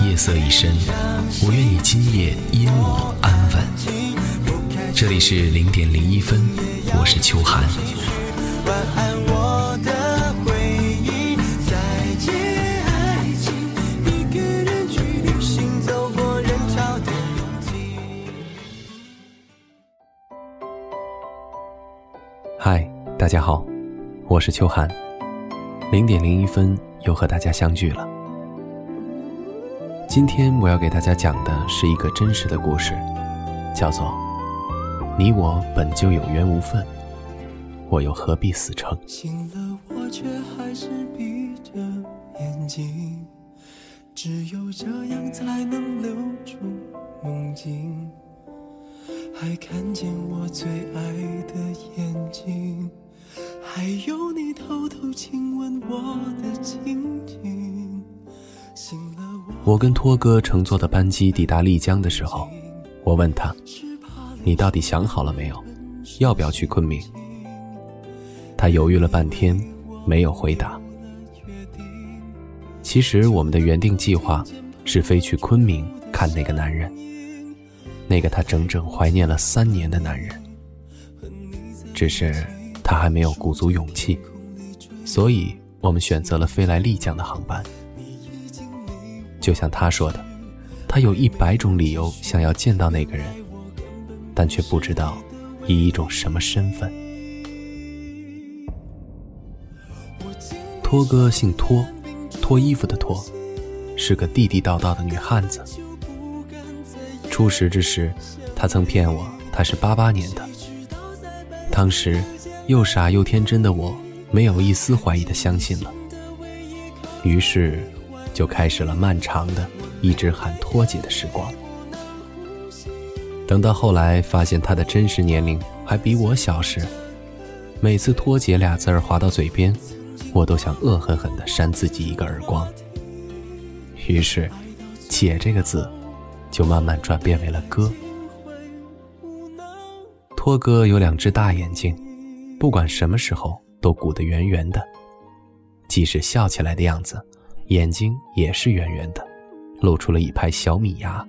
夜色已深，我愿你今夜因我安稳。这里是零点零一分，我是秋寒。嗨，大家好，我是秋寒。零点零一分，又和大家相聚了。今天我要给大家讲的是一个真实的故事，叫做“你我本就有缘无分，我又何必死撑”。醒了，我却还是闭着眼睛，只有这样才能留住梦境，还看见我最爱的眼睛，还有你偷偷亲吻我的情景。醒。我跟托哥乘坐的班机抵达丽江的时候，我问他：“你到底想好了没有？要不要去昆明？”他犹豫了半天，没有回答。其实我们的原定计划是飞去昆明看那个男人，那个他整整怀念了三年的男人。只是他还没有鼓足勇气，所以我们选择了飞来丽江的航班。就像他说的，他有一百种理由想要见到那个人，但却不知道以一种什么身份。托哥姓托，脱衣服的脱，是个地地道道的女汉子。初识之时，他曾骗我他是八八年的，当时又傻又天真的我，没有一丝怀疑的相信了。于是。就开始了漫长的一直喊托姐的时光。等到后来发现她的真实年龄还比我小时，每次托姐俩字儿划到嘴边，我都想恶狠狠地扇自己一个耳光。于是，姐这个字就慢慢转变为了哥。托哥有两只大眼睛，不管什么时候都鼓得圆圆的，即使笑起来的样子。眼睛也是圆圆的，露出了一排小米牙。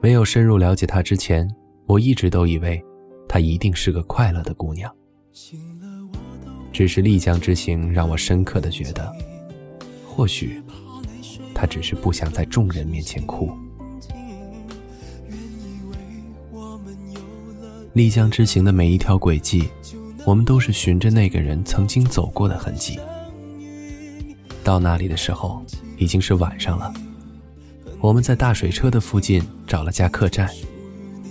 没有深入了解她之前，我一直都以为她一定是个快乐的姑娘。只是丽江之行让我深刻的觉得，或许她只是不想在众人面前哭。丽江之行的每一条轨迹，我们都是循着那个人曾经走过的痕迹。到那里的时候，已经是晚上了。我们在大水车的附近找了家客栈，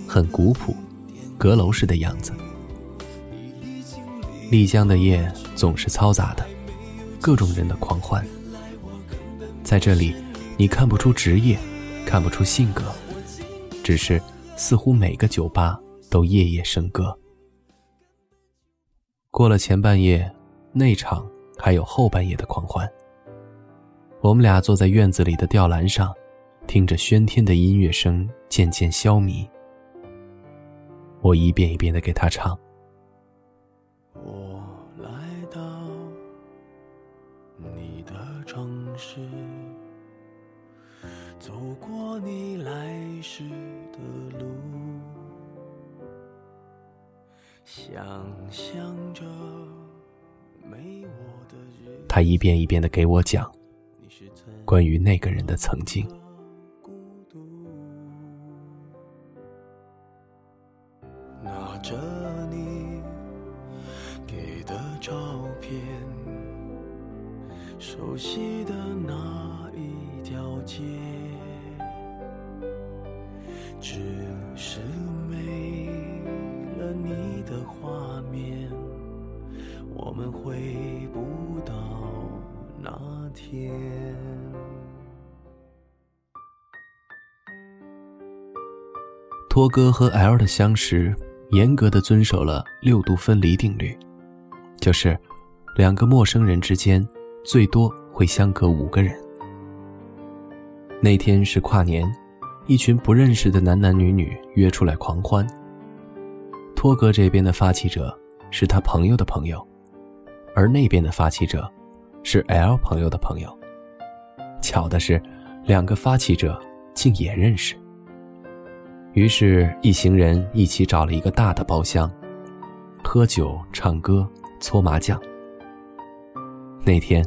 很古朴，阁楼式的样子。丽江的夜总是嘈杂的，各种人的狂欢。在这里，你看不出职业，看不出性格，只是似乎每个酒吧都夜夜笙歌。过了前半夜，内场还有后半夜的狂欢。我们俩坐在院子里的吊篮上，听着喧天的音乐声渐渐消弭。我一遍一遍的给他唱。我来到你的城市，走过你来时的路，想象着没我的日。他一遍一遍的给我讲。关于那个人的曾经，拿着你给的照片，熟悉的那一条街，托哥和 L 的相识，严格的遵守了六度分离定律，就是两个陌生人之间最多会相隔五个人。那天是跨年，一群不认识的男男女女约出来狂欢。托哥这边的发起者是他朋友的朋友，而那边的发起者是 L 朋友的朋友。巧的是，两个发起者竟也认识。于是，一行人一起找了一个大的包厢，喝酒、唱歌、搓麻将。那天，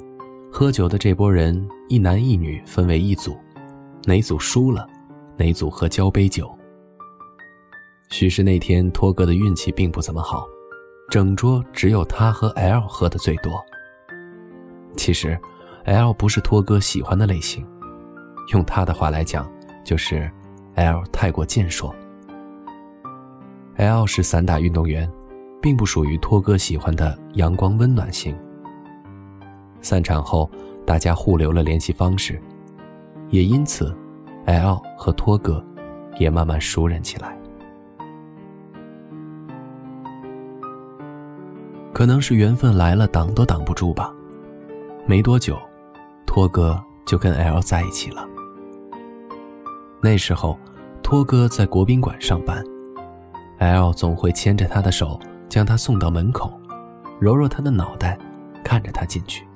喝酒的这波人一男一女分为一组，哪组输了，哪组喝交杯酒。许是那天托哥的运气并不怎么好，整桌只有他和 L 喝的最多。其实，L 不是托哥喜欢的类型，用他的话来讲，就是。L 太过健硕。L 是散打运动员，并不属于托哥喜欢的阳光温暖型。散场后，大家互留了联系方式，也因此，L 和托哥也慢慢熟人起来。可能是缘分来了，挡都挡不住吧。没多久，托哥就跟 L 在一起了。那时候，托哥在国宾馆上班，L 总会牵着他的手，将他送到门口，揉揉他的脑袋，看着他进去。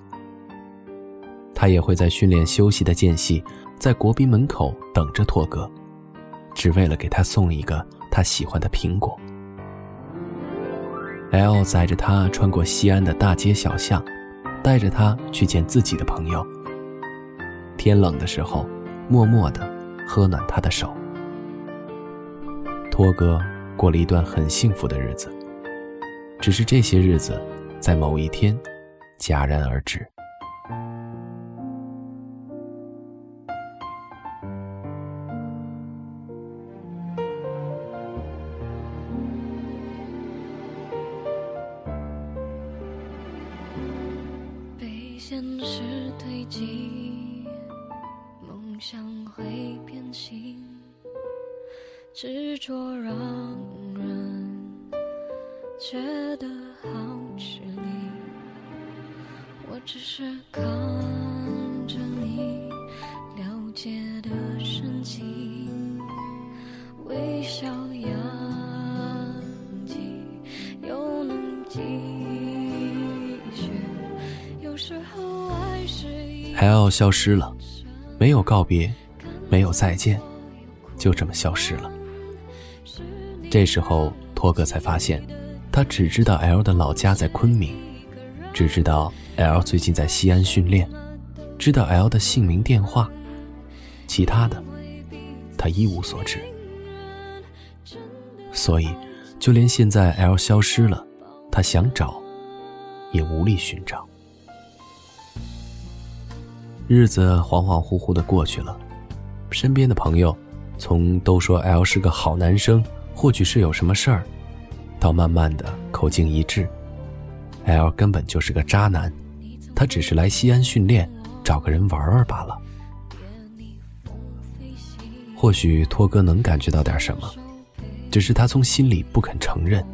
他也会在训练休息的间隙，在国宾门口等着托哥，只为了给他送一个他喜欢的苹果。L 载着他穿过西安的大街小巷，带着他去见自己的朋友。天冷的时候，默默的。喝暖他的手，托哥过了一段很幸福的日子。只是这些日子，在某一天戛然而止。会。执着让人觉得好吃力。我只是看着你了解的神情，微笑扬起，又能继续。有时候爱是还要消失了，没有告别，没有再见，就这么消失了。这时候，托哥才发现，他只知道 L 的老家在昆明，只知道 L 最近在西安训练，知道 L 的姓名、电话，其他的，他一无所知。所以，就连现在 L 消失了，他想找，也无力寻找。日子恍恍惚惚的过去了，身边的朋友，从都说 L 是个好男生。或许是有什么事儿，到慢慢的口径一致，L 根本就是个渣男，他只是来西安训练，找个人玩玩罢了。或许托哥能感觉到点什么，只是他从心里不肯承认。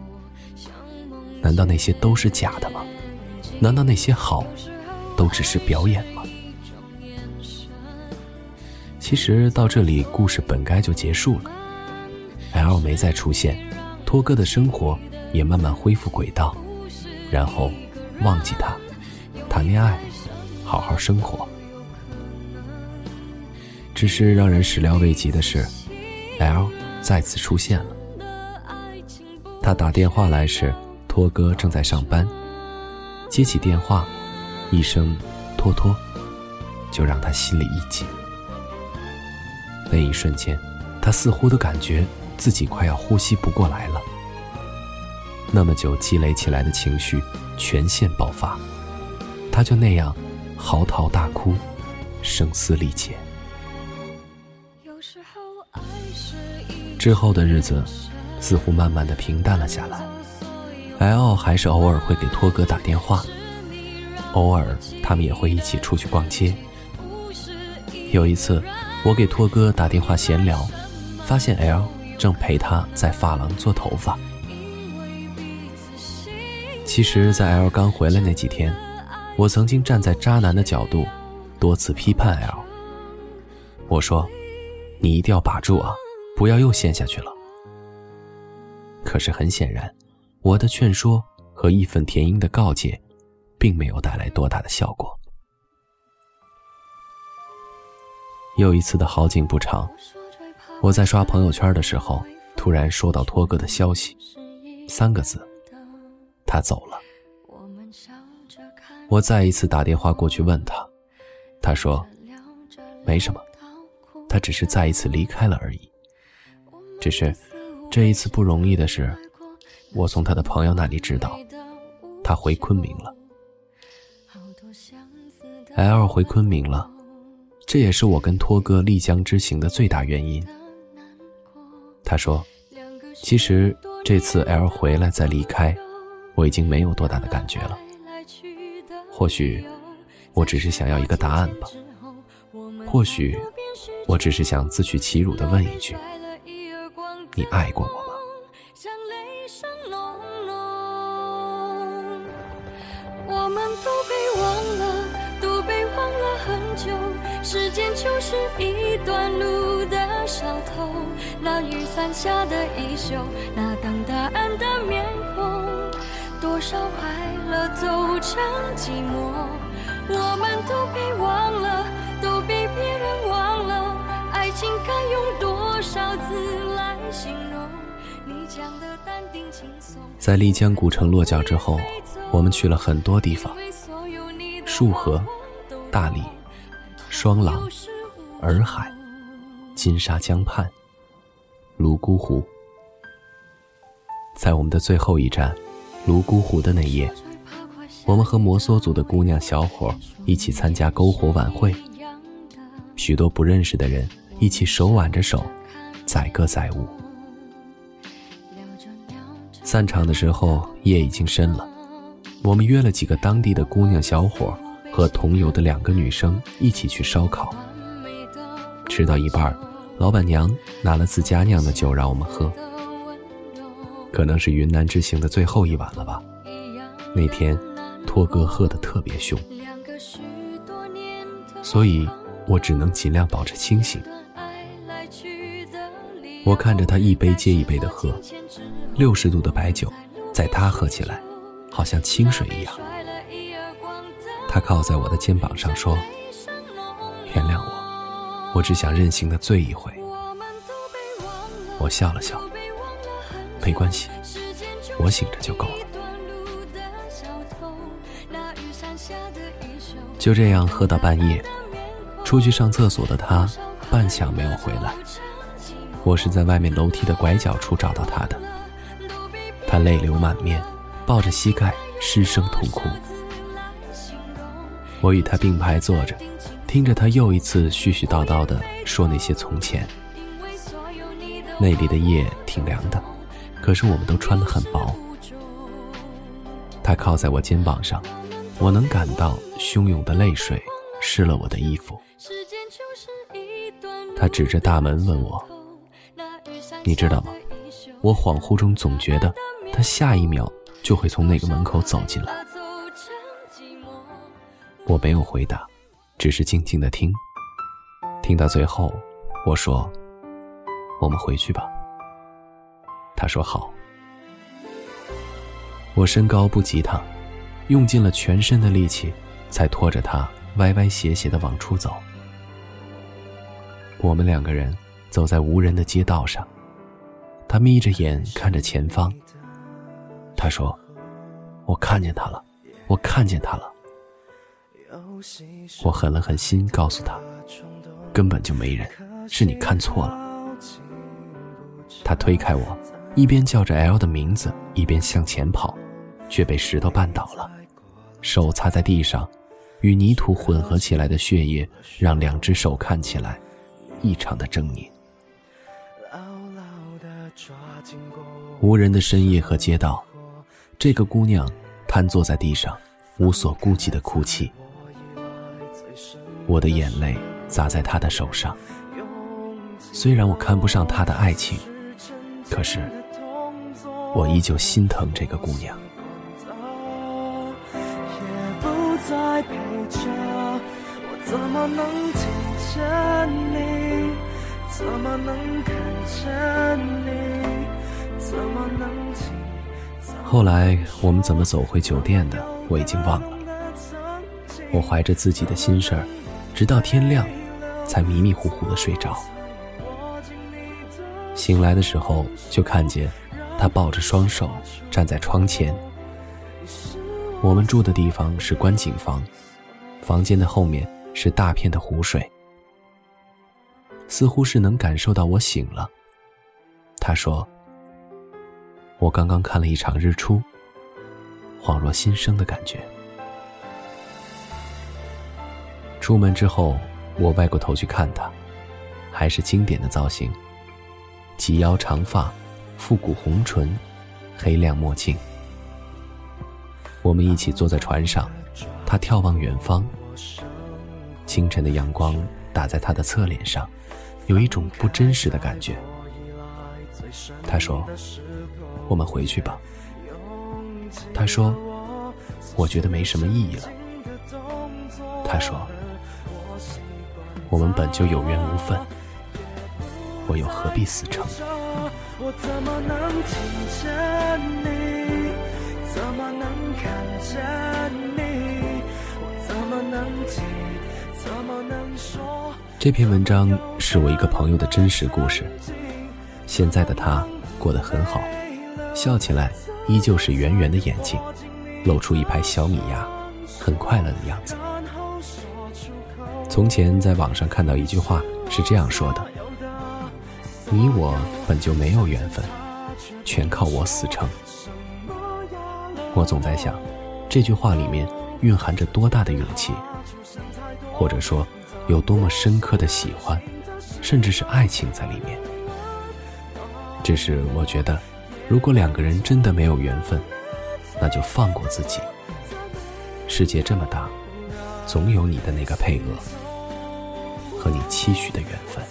难道那些都是假的吗？难道那些好，都只是表演？其实到这里，故事本该就结束了。L 没再出现，托哥的生活也慢慢恢复轨道，然后忘记他，谈恋爱，好好生活。只是让人始料未及的是，L 再次出现了。他打电话来时，托哥正在上班，接起电话，一声“托托”，就让他心里一紧。那一瞬间，他似乎都感觉。自己快要呼吸不过来了，那么久积累起来的情绪全线爆发，他就那样嚎啕大哭，声嘶力竭。之后的日子似乎慢慢的平淡了下来莱奥还是偶尔会给托哥打电话，偶尔他们也会一起出去逛街。有一次，我给托哥打电话闲聊，发现 L。正陪他在发廊做头发。其实，在 L 刚回来那几天，我曾经站在渣男的角度，多次批判 L。我说：“你一定要把住啊，不要又陷下去了。”可是很显然，我的劝说和义愤填膺的告诫，并没有带来多大的效果。又一次的好景不长，我在刷朋友圈的时候，突然收到托哥的消息，三个字：他走了。我再一次打电话过去问他，他说：“没什么，他只是再一次离开了而已。只是这一次不容易的是，我从他的朋友那里知道，他回昆明了。L 回昆明了。”这也是我跟托哥丽江之行的最大原因。他说：“其实这次 L 回来再离开，我已经没有多大的感觉了。或许我只是想要一个答案吧。或许我只是想自取其辱的问一句：你爱过我吗？”我们都被忘了时间就是一段路的小偷，那雨伞下的衣袖，那等答案的面孔，多少快乐走成寂寞，我们都被忘了，都被别人忘了，爱情该用多少字来形容？你讲的淡定轻松。在丽江古城落脚之后，我们去了很多地方，束河、大理。双廊、洱海、金沙江畔、泸沽湖，在我们的最后一站泸沽湖的那夜，我们和摩梭族的姑娘小伙一起参加篝火晚会，许多不认识的人一起手挽着手，载歌载舞。散场的时候，夜已经深了，我们约了几个当地的姑娘小伙。和同游的两个女生一起去烧烤，吃到一半，老板娘拿了自家酿的酒让我们喝。可能是云南之行的最后一晚了吧，那天托哥喝得特别凶，所以我只能尽量保持清醒。我看着他一杯接一杯的喝，六十度的白酒，在他喝起来，好像清水一样。他靠在我的肩膀上说：“原谅我，我只想任性的醉一回。”我笑了笑，没关系，我醒着就够了。就这样喝到半夜，出去上厕所的他半晌没有回来。我是在外面楼梯的拐角处找到他的，他泪流满面，抱着膝盖失声痛哭。我与他并排坐着，听着他又一次絮絮叨叨地说那些从前。那里的夜挺凉的，可是我们都穿得很薄。他靠在我肩膀上，我能感到汹涌的泪水湿了我的衣服。他指着大门问我：“你知道吗？我恍惚中总觉得他下一秒就会从那个门口走进来。”我没有回答，只是静静的听。听到最后，我说：“我们回去吧。”他说：“好。”我身高不及他，用尽了全身的力气，才拖着他歪歪斜斜的往出走。我们两个人走在无人的街道上，他眯着眼看着前方。他说：“我看见他了，我看见他了。”我狠了狠心，告诉他，根本就没人，是你看错了。他推开我，一边叫着 L 的名字，一边向前跑，却被石头绊倒了，手擦在地上，与泥土混合起来的血液让两只手看起来异常的狰狞。无人的深夜和街道，这个姑娘瘫坐在地上，无所顾忌的哭泣。我的眼泪砸在他的手上。虽然我看不上他的爱情，可是，我依旧心疼这个姑娘。后来我们怎么走回酒店的，我已经忘了。我怀着自己的心事儿，直到天亮，才迷迷糊糊的睡着。醒来的时候，就看见他抱着双手站在窗前。我们住的地方是观景房，房间的后面是大片的湖水。似乎是能感受到我醒了。他说：“我刚刚看了一场日出，恍若新生的感觉。”出门之后，我歪过头去看他，还是经典的造型。及腰长发，复古红唇，黑亮墨镜。我们一起坐在船上，他眺望远方。清晨的阳光打在他的侧脸上，有一种不真实的感觉。他说：“我们回去吧。”他说：“我觉得没什么意义了。”他说：“我们本就有缘无分。”我又何必死撑？这篇文章是我一个朋友的真实故事。现在的他过得很好，笑起来依旧是圆圆的眼睛，露出一排小米牙，很快乐的样子。从前在网上看到一句话是这样说的。你我本就没有缘分，全靠我死撑。我总在想，这句话里面蕴含着多大的勇气，或者说有多么深刻的喜欢，甚至是爱情在里面。只是我觉得，如果两个人真的没有缘分，那就放过自己。世界这么大，总有你的那个配额和你期许的缘分。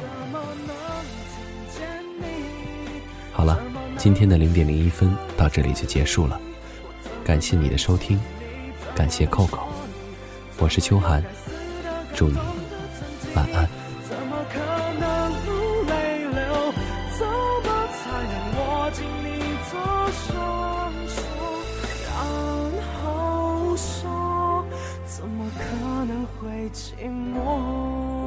好了，今天的零点零一分到这里就结束了，感谢你的收听，感谢扣扣，我是秋寒，祝你晚安。会寂寞？